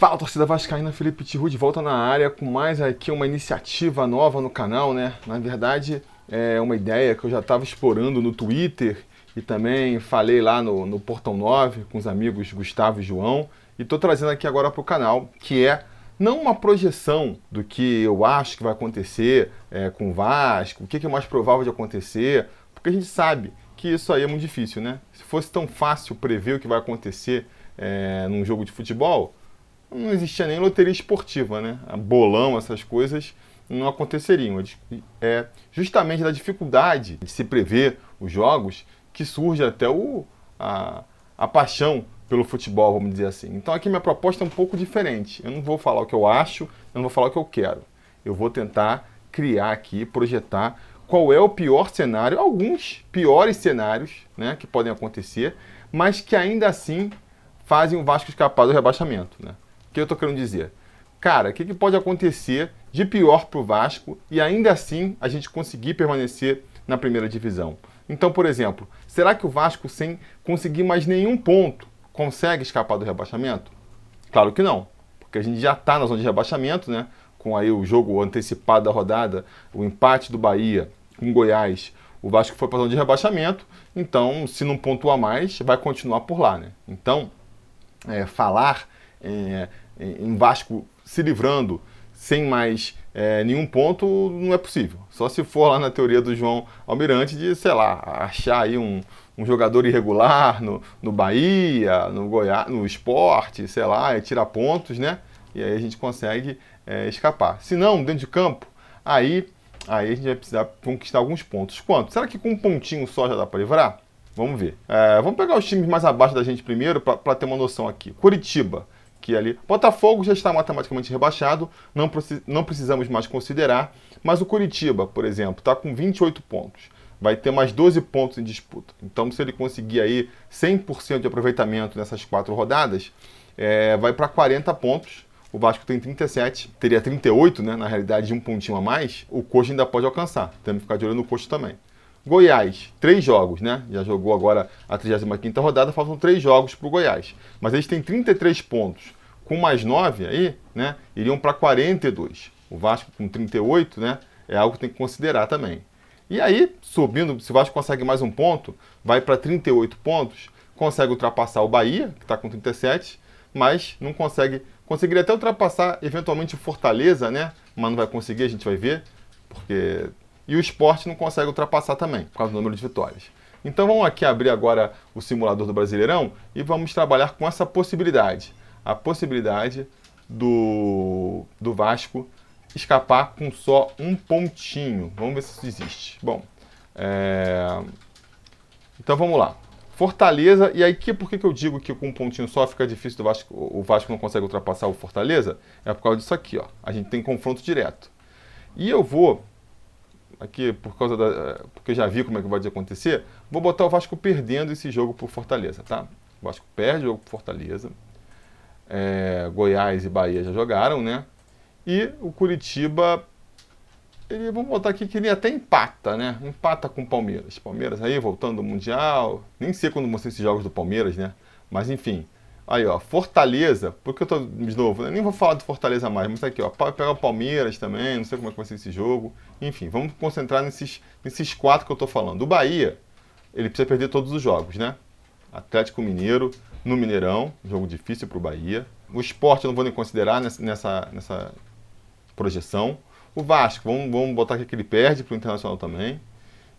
Fala torcida vascaína, Felipe Tiru de volta na área com mais aqui uma iniciativa nova no canal, né? Na verdade é uma ideia que eu já estava explorando no Twitter e também falei lá no, no Portão 9 com os amigos Gustavo e João e estou trazendo aqui agora para o canal, que é não uma projeção do que eu acho que vai acontecer é, com o Vasco, o que é mais provável de acontecer, porque a gente sabe que isso aí é muito difícil, né? Se fosse tão fácil prever o que vai acontecer é, num jogo de futebol, não existia nem loteria esportiva, né? Bolão, essas coisas não aconteceriam. É justamente da dificuldade de se prever os jogos que surge até o, a, a paixão pelo futebol, vamos dizer assim. Então aqui minha proposta é um pouco diferente. Eu não vou falar o que eu acho, eu não vou falar o que eu quero. Eu vou tentar criar aqui, projetar qual é o pior cenário, alguns piores cenários né, que podem acontecer, mas que ainda assim fazem o Vasco escapar do rebaixamento. Né? Que eu estou querendo dizer? Cara, o que, que pode acontecer de pior para o Vasco e ainda assim a gente conseguir permanecer na primeira divisão? Então, por exemplo, será que o Vasco, sem conseguir mais nenhum ponto, consegue escapar do rebaixamento? Claro que não, porque a gente já está na zona de rebaixamento, né? Com aí o jogo antecipado da rodada, o empate do Bahia com Goiás, o Vasco foi para a zona de rebaixamento, então se não pontuar mais, vai continuar por lá, né? Então, é, falar é, em Vasco se livrando sem mais é, nenhum ponto não é possível. Só se for lá na teoria do João Almirante de, sei lá, achar aí um, um jogador irregular no, no Bahia, no Goiás, no esporte, sei lá, e tirar pontos, né? E aí a gente consegue é, escapar. Se não, dentro de campo, aí, aí a gente vai precisar conquistar alguns pontos. Quanto? Será que com um pontinho só já dá para livrar? Vamos ver. É, vamos pegar os times mais abaixo da gente primeiro para ter uma noção aqui. Curitiba que ali. Botafogo já está matematicamente rebaixado, não, não precisamos mais considerar. Mas o Curitiba, por exemplo, está com 28 pontos. Vai ter mais 12 pontos em disputa. Então, se ele conseguir aí 100% de aproveitamento nessas quatro rodadas, é, vai para 40 pontos. O Vasco tem 37, teria 38, né? Na realidade, um pontinho a mais. O Coxa ainda pode alcançar. Temos que ficar de olho no Coxa também. Goiás, três jogos, né? Já jogou agora a 35 rodada, faltam três jogos para o Goiás. Mas eles têm 33 pontos. Com mais 9 aí, né? Iriam para 42. O Vasco com 38, né? É algo que tem que considerar também. E aí, subindo, se o Vasco consegue mais um ponto, vai para 38 pontos, consegue ultrapassar o Bahia, que está com 37, mas não consegue. Conseguiria até ultrapassar eventualmente o Fortaleza, né? Mas não vai conseguir, a gente vai ver, porque e o esporte não consegue ultrapassar também, por causa do número de vitórias. Então vamos aqui abrir agora o simulador do Brasileirão e vamos trabalhar com essa possibilidade. A possibilidade do, do Vasco escapar com só um pontinho. Vamos ver se isso existe. Bom, é... então vamos lá. Fortaleza, e aí que, por que, que eu digo que com um pontinho só fica difícil do Vasco, o Vasco não consegue ultrapassar o Fortaleza? É por causa disso aqui, ó. A gente tem confronto direto. E eu vou aqui por causa da. Eh, porque já vi como é que vai acontecer, vou botar o Vasco perdendo esse jogo por Fortaleza, tá? O Vasco perde o jogo por Fortaleza. É, Goiás e Bahia já jogaram, né? E o Curitiba, ele, vamos botar aqui que ele até empata, né? Empata com o Palmeiras. Palmeiras aí voltando do Mundial. Nem sei quando mostrei esses jogos do Palmeiras, né? Mas enfim, Aí, ó, Fortaleza, porque eu tô de novo, eu nem vou falar do Fortaleza mais, mas tá aqui, ó, pegar o Palmeiras também, não sei como é que vai ser esse jogo. Enfim, vamos concentrar nesses, nesses quatro que eu tô falando. O Bahia, ele precisa perder todos os jogos, né? Atlético Mineiro, no Mineirão, jogo difícil para o Bahia. O esporte eu não vou nem considerar nessa, nessa projeção. O Vasco, vamos, vamos botar aqui que ele perde para o Internacional também.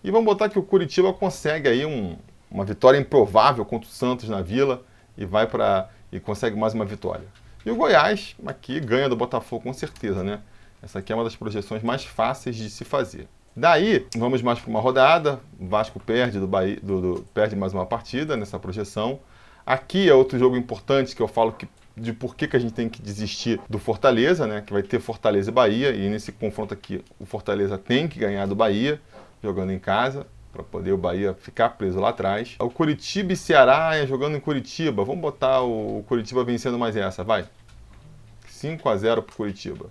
E vamos botar que o Curitiba consegue aí um, uma vitória improvável contra o Santos na Vila e vai para e consegue mais uma vitória. E o Goiás aqui ganha do Botafogo com certeza, né? Essa aqui é uma das projeções mais fáceis de se fazer. Daí, vamos mais para uma rodada. O Vasco perde, do Bahia, do, do, perde mais uma partida nessa projeção. Aqui é outro jogo importante que eu falo que, de por que, que a gente tem que desistir do Fortaleza, né? Que vai ter Fortaleza e Bahia. E nesse confronto aqui, o Fortaleza tem que ganhar do Bahia, jogando em casa para poder o Bahia ficar preso lá atrás. O Curitiba e Ceará é jogando em Curitiba. Vamos botar o Curitiba vencendo mais essa, vai. 5 a 0 para Curitiba.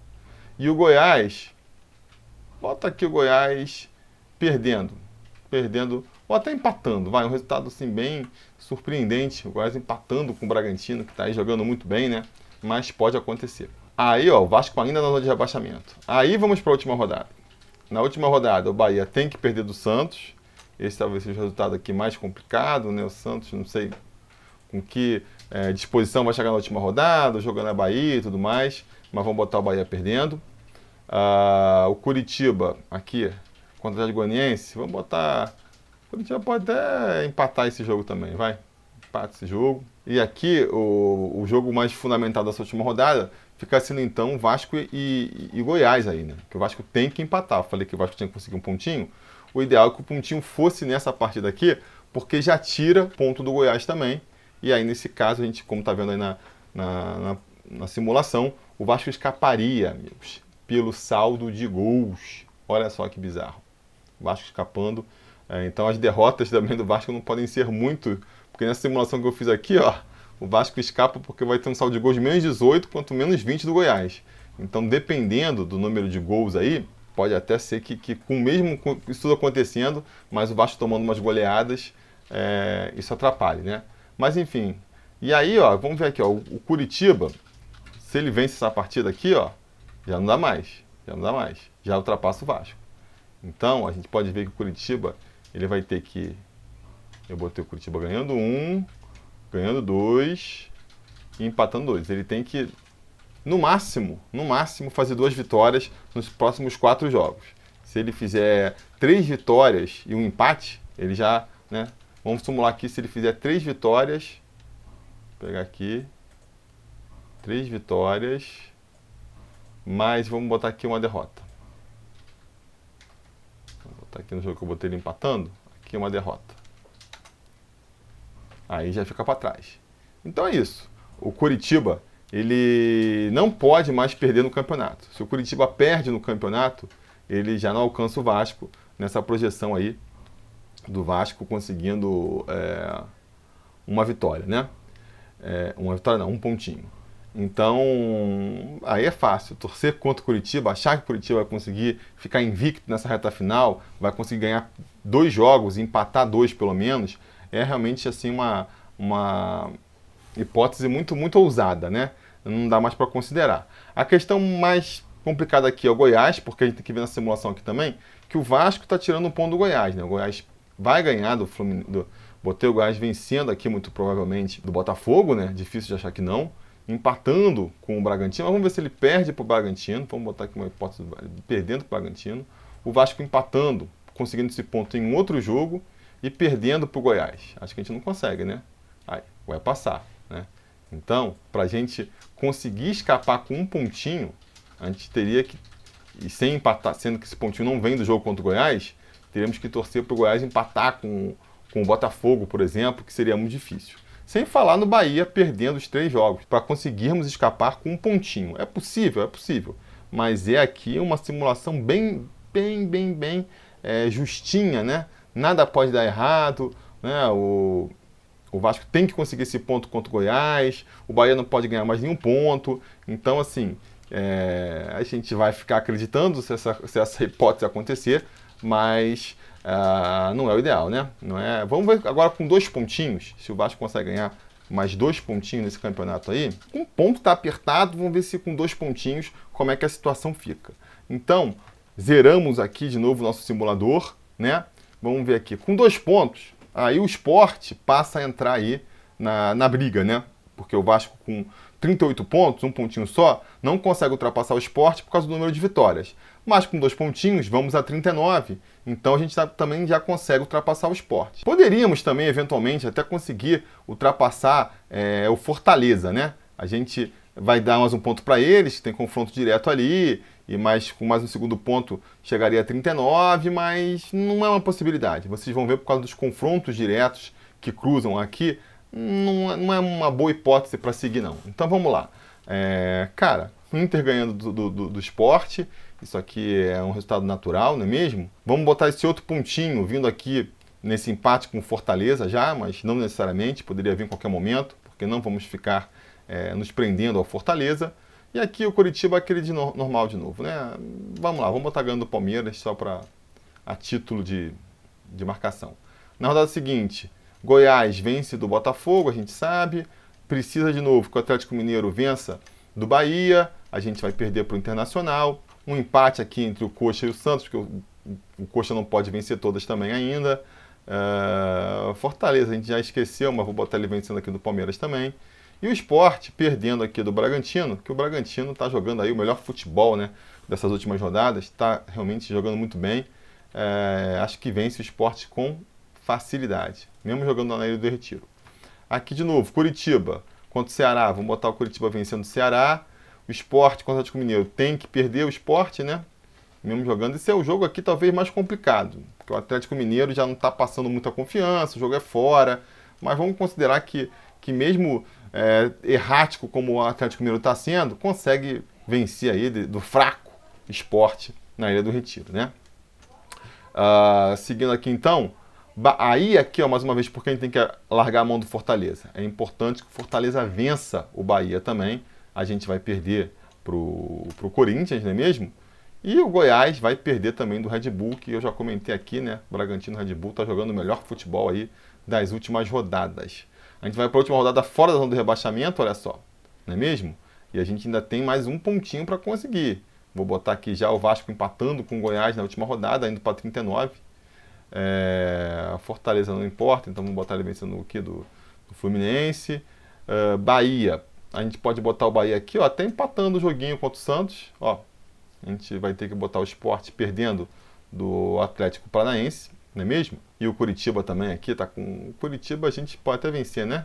E o Goiás, bota aqui o Goiás perdendo. Perdendo, ou até empatando, vai. Um resultado assim bem surpreendente. O Goiás empatando com o Bragantino, que está aí jogando muito bem, né? mas pode acontecer. Aí, ó, o Vasco ainda na zona de rebaixamento. Aí vamos para a última rodada. Na última rodada, o Bahia tem que perder do Santos. Esse talvez seja o resultado aqui mais complicado, né? O Santos, não sei com que é, disposição vai chegar na última rodada, jogando a Bahia e tudo mais, mas vamos botar o Bahia perdendo. Ah, o Curitiba, aqui, contra o Atlético vamos botar... O Curitiba pode até empatar esse jogo também, vai. Empata esse jogo. E aqui, o, o jogo mais fundamental dessa última rodada fica sendo então Vasco e, e, e, Goiás aí, né? Que o Vasco tem que empatar. Eu falei que o Vasco tinha que conseguir um pontinho. O ideal é que o pontinho fosse nessa partida aqui, porque já tira ponto do Goiás também. E aí, nesse caso, a gente, como está vendo aí na, na, na, na, simulação, o Vasco escaparia, amigos, pelo saldo de gols. Olha só que bizarro. O Vasco escapando. É, então, as derrotas também do Vasco não podem ser muito, porque nessa simulação que eu fiz aqui, ó, o Vasco escapa porque vai ter um saldo de gols de menos 18 quanto menos 20 do Goiás. Então, dependendo do número de gols aí, pode até ser que, que com mesmo com isso tudo acontecendo, mas o Vasco tomando umas goleadas, é, isso atrapalhe, né? Mas enfim. E aí, ó, vamos ver aqui, ó, o Curitiba, se ele vence essa partida aqui, ó, já não dá mais. Já não dá mais. Já ultrapassa o Vasco. Então, a gente pode ver que o Curitiba, ele vai ter que. Eu botei o Curitiba ganhando um, ganhando dois e empatando dois. Ele tem que, no máximo, no máximo, fazer duas vitórias nos próximos quatro jogos. Se ele fizer três vitórias e um empate, ele já, né, Vamos simular aqui se ele fizer três vitórias. Vou pegar aqui. Três vitórias. Mas vamos botar aqui uma derrota. Vou botar aqui no jogo que eu botei ele empatando. Aqui uma derrota. Aí já fica para trás. Então é isso. O Curitiba, ele não pode mais perder no campeonato. Se o Curitiba perde no campeonato, ele já não alcança o Vasco nessa projeção aí do Vasco conseguindo é, uma vitória, né? É, uma vitória não, um pontinho. Então, aí é fácil. Torcer contra o Curitiba, achar que o Curitiba vai conseguir ficar invicto nessa reta final, vai conseguir ganhar dois jogos, empatar dois pelo menos, é realmente assim uma, uma hipótese muito, muito ousada, né? Não dá mais para considerar. A questão mais complicada aqui é o Goiás, porque a gente tem que ver na simulação aqui também, que o Vasco está tirando um ponto do Goiás, né? O Goiás vai ganhar do Fluminense. Do, botei o Goiás vencendo aqui, muito provavelmente, do Botafogo, né? Difícil de achar que não. Empatando com o Bragantino. Mas vamos ver se ele perde para o Bragantino. Vamos botar aqui uma hipótese perdendo para o Bragantino. O Vasco empatando, conseguindo esse ponto em outro jogo e perdendo para o Goiás. Acho que a gente não consegue, né? Aí, vai passar, né? Então, para a gente conseguir escapar com um pontinho, a gente teria que, e sem empatar, sendo que esse pontinho não vem do jogo contra o Goiás, Teríamos que torcer para o Goiás empatar com, com o Botafogo, por exemplo, que seria muito difícil. Sem falar no Bahia perdendo os três jogos, para conseguirmos escapar com um pontinho. É possível, é possível. Mas é aqui uma simulação bem, bem, bem, bem é, justinha, né? Nada pode dar errado, né? O, o Vasco tem que conseguir esse ponto contra o Goiás, o Bahia não pode ganhar mais nenhum ponto. Então, assim, é, a gente vai ficar acreditando se essa, se essa hipótese acontecer, mas uh, não é o ideal, né? Não é... Vamos ver agora com dois pontinhos, se o Vasco consegue ganhar mais dois pontinhos nesse campeonato aí. Um ponto está apertado, vamos ver se com dois pontinhos como é que a situação fica. Então, zeramos aqui de novo o nosso simulador, né? Vamos ver aqui, com dois pontos, aí o esporte passa a entrar aí na, na briga, né? Porque o Vasco com 38 pontos, um pontinho só, não consegue ultrapassar o esporte por causa do número de vitórias. Mas com dois pontinhos, vamos a 39. Então a gente tá, também já consegue ultrapassar o esporte. Poderíamos também, eventualmente, até conseguir ultrapassar é, o Fortaleza, né? A gente vai dar mais um ponto para eles, tem confronto direto ali, e mais com mais um segundo ponto chegaria a 39, mas não é uma possibilidade. Vocês vão ver por causa dos confrontos diretos que cruzam aqui, não, não é uma boa hipótese para seguir, não. Então vamos lá. É, cara, Inter ganhando do, do, do, do esporte, isso aqui é um resultado natural, não é mesmo? Vamos botar esse outro pontinho vindo aqui nesse empate com Fortaleza já, mas não necessariamente, poderia vir em qualquer momento, porque não vamos ficar é, nos prendendo ao Fortaleza. E aqui o Curitiba aquele de no, normal de novo, né? Vamos lá, vamos botar ganhando o Palmeiras só para a título de, de marcação. Na rodada seguinte, Goiás vence do Botafogo, a gente sabe. precisa de novo que o Atlético Mineiro vença do Bahia, a gente vai perder para o Internacional. Um empate aqui entre o Coxa e o Santos, porque o, o Coxa não pode vencer todas também ainda. Uh, Fortaleza, a gente já esqueceu, mas vou botar ele vencendo aqui do Palmeiras também. E o esporte perdendo aqui do Bragantino, que o Bragantino está jogando aí o melhor futebol né, dessas últimas rodadas, está realmente jogando muito bem. É, acho que vence o esporte com facilidade, mesmo jogando na Ilha do Retiro. Aqui de novo, Curitiba contra o Ceará, vamos botar o Curitiba vencendo o Ceará. O esporte contra o Atlético Mineiro tem que perder o esporte, né? Mesmo jogando. Esse é o jogo aqui talvez mais complicado, porque o Atlético Mineiro já não está passando muita confiança, o jogo é fora. Mas vamos considerar que, que mesmo é, errático como o Atlético Mineiro está sendo, consegue vencer aí de, do fraco esporte na Ilha do Retiro, né? Uh, seguindo aqui então, aí aqui, ó, mais uma vez, porque a gente tem que largar a mão do Fortaleza. É importante que o Fortaleza vença o Bahia também. A gente vai perder pro, pro Corinthians, não é mesmo? E o Goiás vai perder também do Red Bull, que eu já comentei aqui, né? O Bragantino Red Bull está jogando o melhor futebol aí das últimas rodadas. A gente vai para a última rodada fora da zona do rebaixamento, olha só, não é mesmo? E a gente ainda tem mais um pontinho para conseguir. Vou botar aqui já o Vasco empatando com o Goiás na última rodada, indo para 39. É, Fortaleza não importa, então vamos botar ele vencendo do, do Fluminense. É, Bahia, a gente pode botar o Bahia aqui, ó, até empatando o joguinho contra o Santos. Ó, a gente vai ter que botar o esporte perdendo do Atlético Paranaense não é mesmo? E o Curitiba também aqui tá com. O Curitiba a gente pode até vencer, né?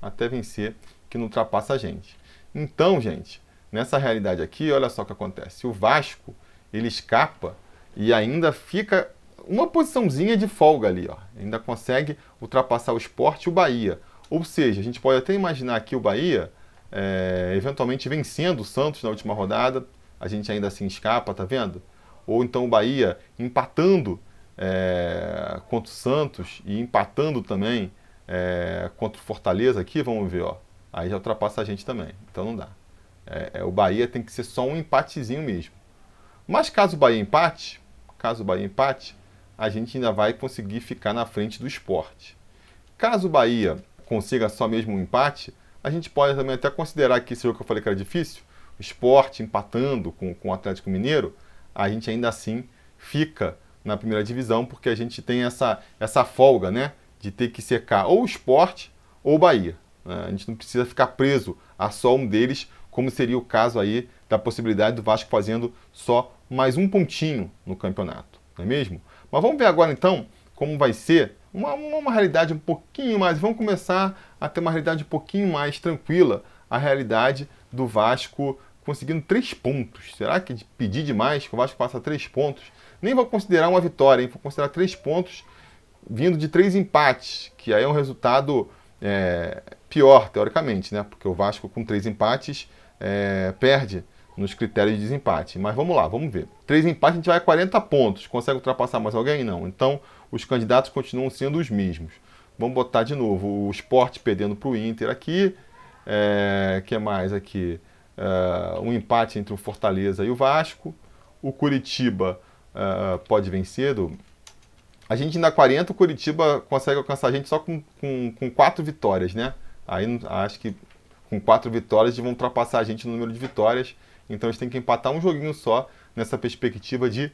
Até vencer, que não ultrapassa a gente. Então, gente, nessa realidade aqui, olha só o que acontece. O Vasco, ele escapa e ainda fica uma posiçãozinha de folga ali, ó. Ainda consegue ultrapassar o esporte e o Bahia. Ou seja, a gente pode até imaginar aqui o Bahia é, eventualmente vencendo o Santos na última rodada. A gente ainda assim escapa, tá vendo? Ou então o Bahia empatando é, contra o Santos e empatando também é, contra o Fortaleza aqui, vamos ver, ó. Aí já ultrapassa a gente também. Então não dá. É, é, o Bahia tem que ser só um empatezinho mesmo. Mas caso o Bahia empate, caso o Bahia empate, a gente ainda vai conseguir ficar na frente do esporte. Caso o Bahia consiga só mesmo um empate, a gente pode também até considerar que esse jogo que eu falei que era difícil, o esporte empatando com, com o Atlético Mineiro, a gente ainda assim fica na primeira divisão, porque a gente tem essa, essa folga, né? De ter que secar ou o esporte ou o Bahia. Né? A gente não precisa ficar preso a só um deles, como seria o caso aí da possibilidade do Vasco fazendo só mais um pontinho no campeonato, não é mesmo? Mas vamos ver agora então como vai ser uma, uma realidade um pouquinho mais. Vamos começar a ter uma realidade um pouquinho mais tranquila, a realidade do Vasco conseguindo três pontos. Será que pedir demais que o Vasco passa três pontos? Nem vou considerar uma vitória, hein? vou considerar três pontos vindo de três empates, que aí é um resultado é, pior, teoricamente, né? Porque o Vasco com três empates é, perde nos critérios de desempate. Mas vamos lá, vamos ver. Três empates a gente vai a 40 pontos. Consegue ultrapassar mais alguém? Não. Então os candidatos continuam sendo os mesmos. Vamos botar de novo o esporte perdendo para o Inter aqui. É, que mais aqui? É, um empate entre o Fortaleza e o Vasco. O Curitiba uh, pode vencer. Do... A gente ainda 40, o Curitiba consegue alcançar a gente só com, com, com quatro vitórias, né? Aí acho que com quatro vitórias eles vão ultrapassar a gente no número de vitórias. Então eles têm que empatar um joguinho só nessa perspectiva de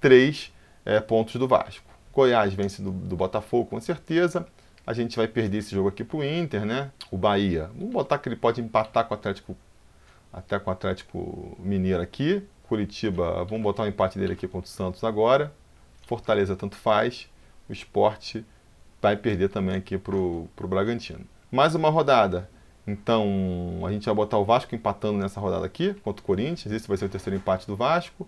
três é, pontos do Vasco. Goiás vence do, do, Botafogo com certeza. A gente vai perder esse jogo aqui pro Inter, né? O Bahia. Vamos botar que ele pode empatar com o Atlético, até com o Atlético Mineiro aqui. Curitiba, vamos botar um empate dele aqui contra o Santos agora. Fortaleza tanto faz. O esporte vai perder também aqui para o Bragantino. Mais uma rodada. Então a gente vai botar o Vasco empatando nessa rodada aqui contra o Corinthians. Esse vai ser o terceiro empate do Vasco.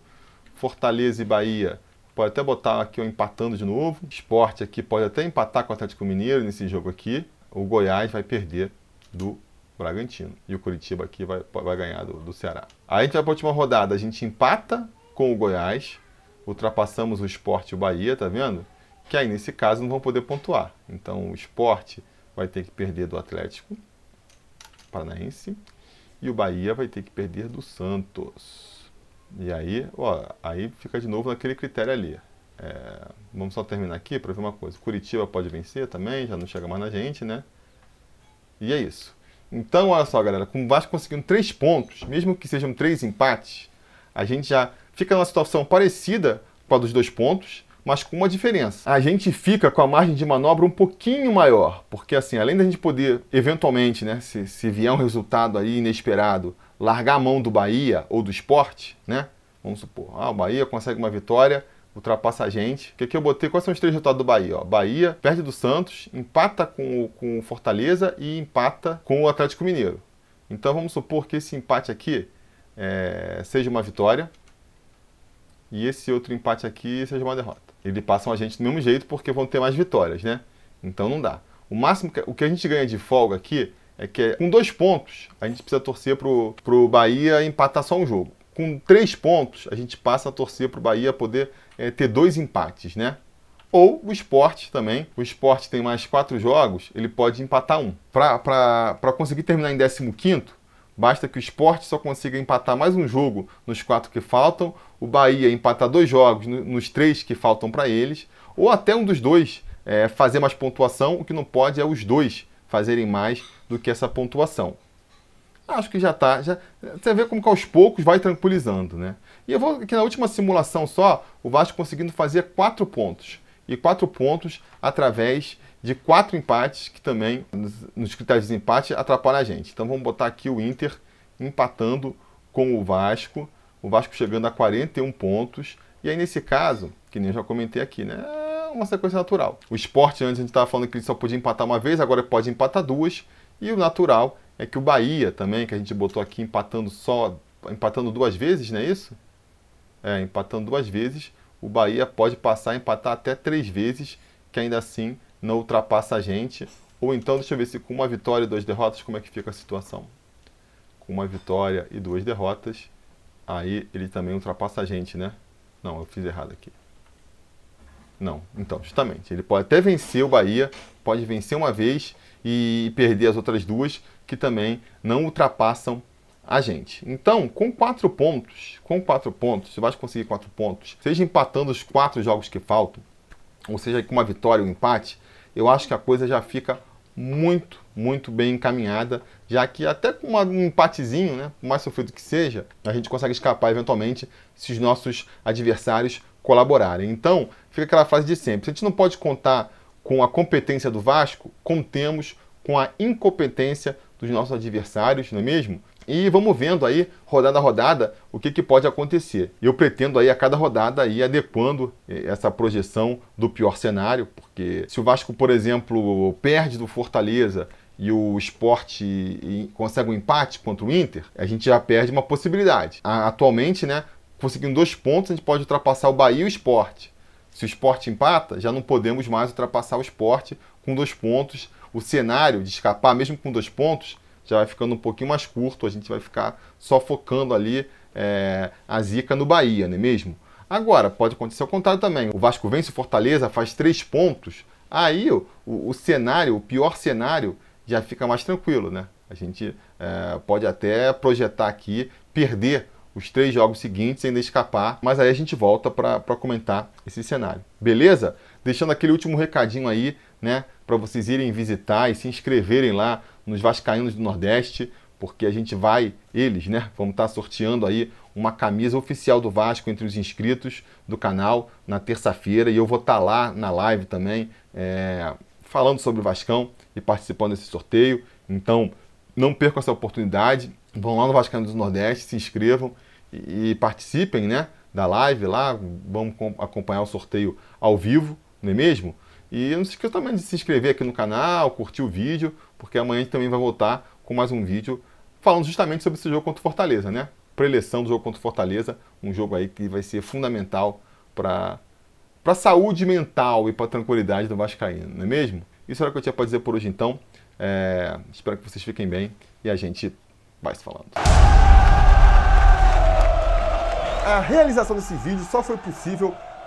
Fortaleza e Bahia pode até botar aqui o empatando de novo. Esporte aqui pode até empatar com o Atlético Mineiro nesse jogo aqui. O Goiás vai perder do Bragantino. E o Curitiba aqui vai, vai ganhar do, do Ceará. Aí a gente vai para a última rodada, a gente empata com o Goiás, ultrapassamos o Esporte e o Bahia, tá vendo? Que aí nesse caso não vão poder pontuar. Então o Esporte vai ter que perder do Atlético Paranaense e o Bahia vai ter que perder do Santos. E aí, ó, aí fica de novo naquele critério ali. É, vamos só terminar aqui para ver uma coisa. Curitiba pode vencer também, já não chega mais na gente, né? E é isso. Então, olha só, galera, com o Vasco conseguindo três pontos, mesmo que sejam três empates, a gente já fica numa situação parecida com a dos dois pontos, mas com uma diferença. A gente fica com a margem de manobra um pouquinho maior, porque assim, além da gente poder, eventualmente, né, se, se vier um resultado aí inesperado, largar a mão do Bahia ou do esporte, né? Vamos supor, ah, o Bahia consegue uma vitória, ultrapassa a gente. O que, que eu botei? Quais são os três resultados do Bahia? Ó, Bahia perde do Santos, empata com, com o Fortaleza e empata com o Atlético Mineiro. Então vamos supor que esse empate aqui é, seja uma vitória e esse outro empate aqui seja uma derrota. Eles passam a gente do mesmo jeito porque vão ter mais vitórias, né? Então não dá. O máximo que, o que a gente ganha de folga aqui é que com dois pontos a gente precisa torcer pro, pro Bahia empatar só um jogo. Com três pontos a gente passa a torcer pro Bahia poder é, ter dois empates, né? Ou o esporte também. O esporte tem mais quatro jogos, ele pode empatar um. Para conseguir terminar em 15, basta que o esporte só consiga empatar mais um jogo nos quatro que faltam, o Bahia empatar dois jogos nos três que faltam para eles, ou até um dos dois é, fazer mais pontuação. O que não pode é os dois fazerem mais do que essa pontuação. Acho que já está. Já, você vê como que aos poucos vai tranquilizando, né? E eu vou aqui na última simulação só, o Vasco conseguindo fazer quatro pontos e quatro pontos através de quatro empates, que também, nos critérios de empate, atrapalha a gente. Então vamos botar aqui o Inter empatando com o Vasco, o Vasco chegando a 41 pontos. E aí, nesse caso, que nem eu já comentei aqui, né? É uma sequência natural. O esporte, antes a gente estava falando que ele só podia empatar uma vez, agora pode empatar duas. E o natural é que o Bahia também, que a gente botou aqui empatando só, empatando duas vezes, não é isso? É, empatando duas vezes o Bahia pode passar a empatar até três vezes, que ainda assim não ultrapassa a gente. Ou então, deixa eu ver se com uma vitória e duas derrotas, como é que fica a situação. Com uma vitória e duas derrotas, aí ele também ultrapassa a gente, né? Não, eu fiz errado aqui. Não, então, justamente. Ele pode até vencer o Bahia, pode vencer uma vez e perder as outras duas, que também não ultrapassam a gente. Então, com quatro pontos, com quatro pontos, você vai conseguir quatro pontos, seja empatando os quatro jogos que faltam, ou seja, com uma vitória ou um empate, eu acho que a coisa já fica muito, muito bem encaminhada, já que até com um empatezinho, né, por mais sofrido que seja, a gente consegue escapar eventualmente se os nossos adversários colaborarem. Então, fica aquela frase de sempre: se a gente não pode contar com a competência do Vasco, contemos com a incompetência dos nossos adversários, não é mesmo? E vamos vendo aí, rodada a rodada, o que, que pode acontecer. Eu pretendo aí a cada rodada ir adequando eh, essa projeção do pior cenário, porque se o Vasco, por exemplo, perde do Fortaleza e o esporte consegue um empate contra o Inter, a gente já perde uma possibilidade. Atualmente, né, conseguindo dois pontos, a gente pode ultrapassar o Bahia e o esporte. Se o esporte empata, já não podemos mais ultrapassar o esporte com dois pontos. O cenário de escapar, mesmo com dois pontos, já vai ficando um pouquinho mais curto, a gente vai ficar só focando ali é, a zica no Bahia, não é mesmo? Agora, pode acontecer o contrário também. O Vasco vence o Fortaleza, faz três pontos. Aí o, o, cenário, o pior cenário, já fica mais tranquilo, né? A gente é, pode até projetar aqui perder os três jogos seguintes ainda escapar, mas aí a gente volta para comentar esse cenário. Beleza? Deixando aquele último recadinho aí, né, para vocês irem visitar e se inscreverem lá nos Vascaínos do Nordeste, porque a gente vai, eles, né? Vamos estar tá sorteando aí uma camisa oficial do Vasco entre os inscritos do canal na terça-feira e eu vou estar tá lá na live também é, falando sobre o Vascão e participando desse sorteio. Então não percam essa oportunidade. Vão lá no Vascaínos do Nordeste, se inscrevam e, e participem, né? Da live lá, vamos acompanhar o sorteio ao vivo, não é mesmo? E não se esqueça também de se inscrever aqui no canal, curtir o vídeo, porque amanhã a gente também vai voltar com mais um vídeo falando justamente sobre esse jogo contra o Fortaleza, né? Preleção do jogo contra o Fortaleza, um jogo aí que vai ser fundamental para para saúde mental e para tranquilidade do Vascaíno, não é mesmo? Isso era o que eu tinha para dizer por hoje então. É, espero que vocês fiquem bem e a gente vai se falando. A realização desse vídeo só foi possível